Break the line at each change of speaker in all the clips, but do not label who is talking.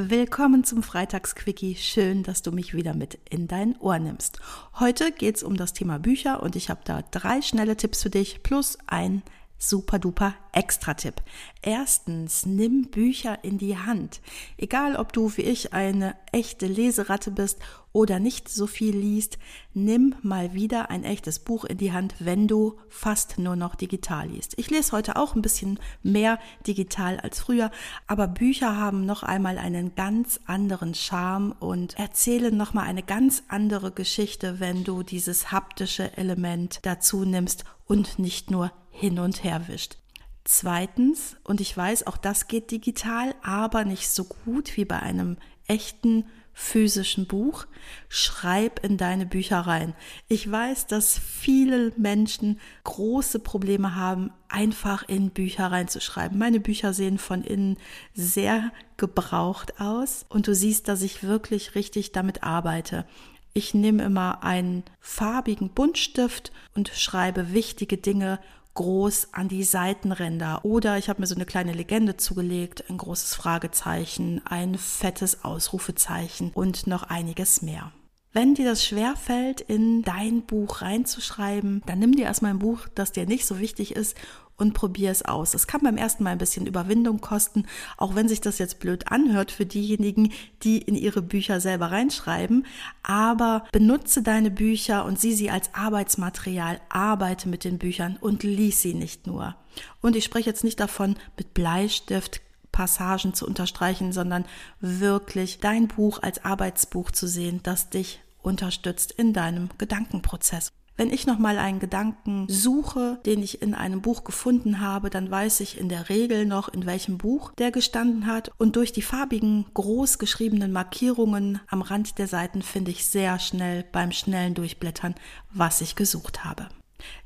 Willkommen zum Freitagsquickie. Schön, dass du mich wieder mit in dein Ohr nimmst. Heute geht es um das Thema Bücher und ich habe da drei schnelle Tipps für dich plus ein super duper Extra-Tipp. Erstens, nimm Bücher in die Hand. Egal, ob du wie ich eine echte Leseratte bist oder nicht so viel liest, nimm mal wieder ein echtes Buch in die Hand, wenn du fast nur noch digital liest. Ich lese heute auch ein bisschen mehr digital als früher, aber Bücher haben noch einmal einen ganz anderen Charme und erzählen noch mal eine ganz andere Geschichte, wenn du dieses haptische Element dazu nimmst und nicht nur hin und her wischt. Zweitens, und ich weiß, auch das geht digital, aber nicht so gut wie bei einem echten physischen Buch, schreib in deine Bücher rein. Ich weiß, dass viele Menschen große Probleme haben, einfach in Bücher reinzuschreiben. Meine Bücher sehen von innen sehr gebraucht aus und du siehst, dass ich wirklich richtig damit arbeite. Ich nehme immer einen farbigen Buntstift und schreibe wichtige Dinge groß an die Seitenränder. Oder ich habe mir so eine kleine Legende zugelegt, ein großes Fragezeichen, ein fettes Ausrufezeichen und noch einiges mehr. Wenn dir das schwerfällt, in dein Buch reinzuschreiben, dann nimm dir erstmal ein Buch, das dir nicht so wichtig ist und probier es aus. Es kann beim ersten Mal ein bisschen Überwindung kosten, auch wenn sich das jetzt blöd anhört für diejenigen, die in ihre Bücher selber reinschreiben. Aber benutze deine Bücher und sieh sie als Arbeitsmaterial, arbeite mit den Büchern und lies sie nicht nur. Und ich spreche jetzt nicht davon, mit Bleistift Passagen zu unterstreichen, sondern wirklich dein Buch als Arbeitsbuch zu sehen, das dich unterstützt in deinem Gedankenprozess. Wenn ich nochmal einen Gedanken suche, den ich in einem Buch gefunden habe, dann weiß ich in der Regel noch, in welchem Buch der gestanden hat. Und durch die farbigen, groß geschriebenen Markierungen am Rand der Seiten finde ich sehr schnell beim schnellen Durchblättern, was ich gesucht habe.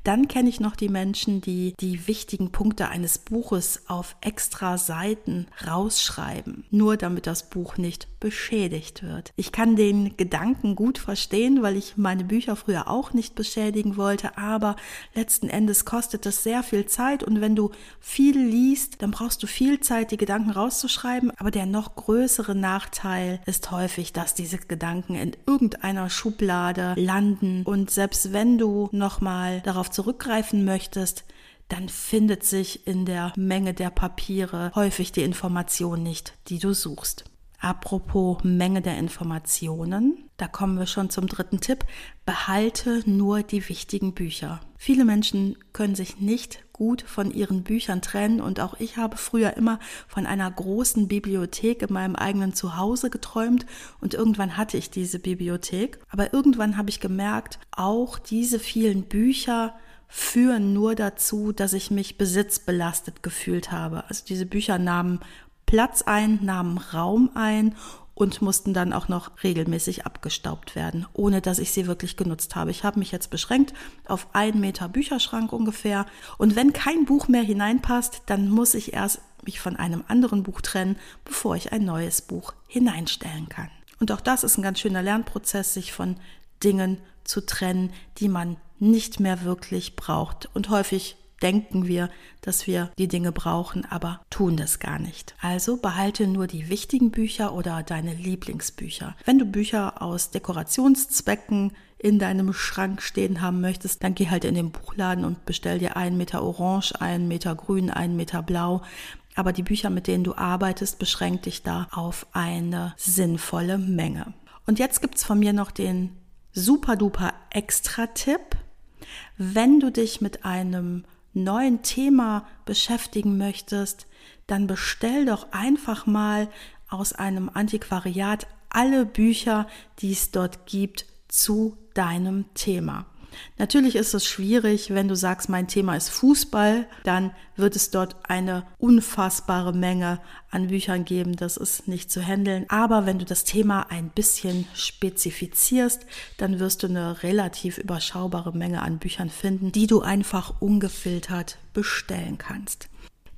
Dann kenne ich noch die Menschen, die die wichtigen Punkte eines Buches auf extra Seiten rausschreiben, nur damit das Buch nicht beschädigt wird. Ich kann den Gedanken gut verstehen, weil ich meine Bücher früher auch nicht beschädigen wollte, aber letzten Endes kostet es sehr viel Zeit und wenn du viel liest, dann brauchst du viel Zeit, die Gedanken rauszuschreiben, aber der noch größere Nachteil ist häufig, dass diese Gedanken in irgendeiner Schublade landen und selbst wenn du nochmal darauf zurückgreifen möchtest, dann findet sich in der Menge der Papiere häufig die Information nicht, die du suchst. Apropos Menge der Informationen, da kommen wir schon zum dritten Tipp. Behalte nur die wichtigen Bücher. Viele Menschen können sich nicht gut von ihren Büchern trennen und auch ich habe früher immer von einer großen Bibliothek in meinem eigenen Zuhause geträumt und irgendwann hatte ich diese Bibliothek. Aber irgendwann habe ich gemerkt, auch diese vielen Bücher führen nur dazu, dass ich mich besitzbelastet gefühlt habe. Also diese Bücher nahmen Platz ein, nahmen Raum ein und mussten dann auch noch regelmäßig abgestaubt werden, ohne dass ich sie wirklich genutzt habe. Ich habe mich jetzt beschränkt auf einen Meter Bücherschrank ungefähr. Und wenn kein Buch mehr hineinpasst, dann muss ich erst mich von einem anderen Buch trennen, bevor ich ein neues Buch hineinstellen kann. Und auch das ist ein ganz schöner Lernprozess, sich von Dingen zu trennen, die man nicht mehr wirklich braucht. Und häufig denken wir, dass wir die Dinge brauchen, aber tun das gar nicht. Also behalte nur die wichtigen Bücher oder deine Lieblingsbücher. Wenn du Bücher aus Dekorationszwecken in deinem Schrank stehen haben möchtest, dann geh halt in den Buchladen und bestell dir einen Meter Orange, einen Meter Grün, einen Meter Blau. Aber die Bücher, mit denen du arbeitest, beschränkt dich da auf eine sinnvolle Menge. Und jetzt gibt's von mir noch den super duper Extra-Tipp. Wenn du dich mit einem neuen Thema beschäftigen möchtest, dann bestell doch einfach mal aus einem Antiquariat alle Bücher, die es dort gibt, zu deinem Thema. Natürlich ist es schwierig, wenn du sagst, mein Thema ist Fußball, dann wird es dort eine unfassbare Menge an Büchern geben. Das ist nicht zu handeln. Aber wenn du das Thema ein bisschen spezifizierst, dann wirst du eine relativ überschaubare Menge an Büchern finden, die du einfach ungefiltert bestellen kannst.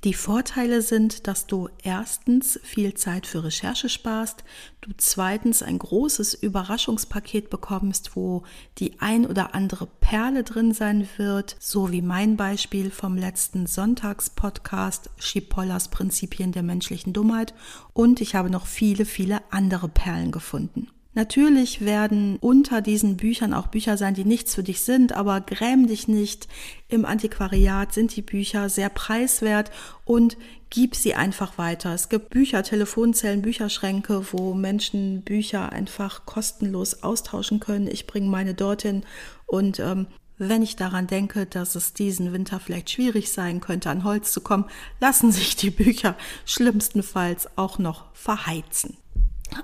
Die Vorteile sind, dass du erstens viel Zeit für Recherche sparst, du zweitens ein großes Überraschungspaket bekommst, wo die ein oder andere Perle drin sein wird, so wie mein Beispiel vom letzten Sonntagspodcast Schipollas Prinzipien der menschlichen Dummheit und ich habe noch viele, viele andere Perlen gefunden. Natürlich werden unter diesen Büchern auch Bücher sein, die nichts für dich sind, aber gräm dich nicht. Im Antiquariat sind die Bücher sehr preiswert und gib sie einfach weiter. Es gibt Bücher, Telefonzellen, Bücherschränke, wo Menschen Bücher einfach kostenlos austauschen können. Ich bringe meine dorthin und ähm, wenn ich daran denke, dass es diesen Winter vielleicht schwierig sein könnte, an Holz zu kommen, lassen sich die Bücher schlimmstenfalls auch noch verheizen.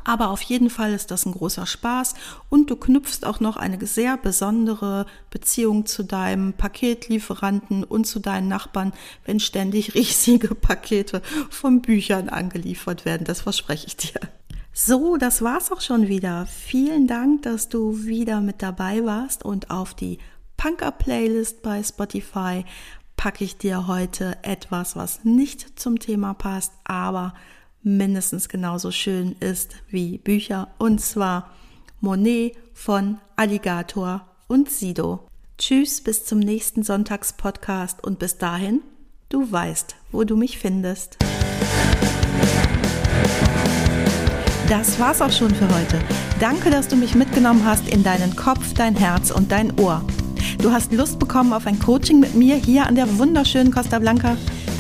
Aber auf jeden Fall ist das ein großer Spaß und du knüpfst auch noch eine sehr besondere Beziehung zu deinem Paketlieferanten und zu deinen Nachbarn, wenn ständig riesige Pakete von Büchern angeliefert werden. Das verspreche ich dir. So, das war's auch schon wieder. Vielen Dank, dass du wieder mit dabei warst und auf die Punker Playlist bei Spotify packe ich dir heute etwas, was nicht zum Thema passt, aber mindestens genauso schön ist wie Bücher, und zwar Monet von Alligator und Sido. Tschüss, bis zum nächsten Sonntagspodcast und bis dahin, du weißt, wo du mich findest. Das war's auch schon für heute. Danke, dass du mich mitgenommen hast in deinen Kopf, dein Herz und dein Ohr. Du hast Lust bekommen auf ein Coaching mit mir hier an der wunderschönen Costa Blanca?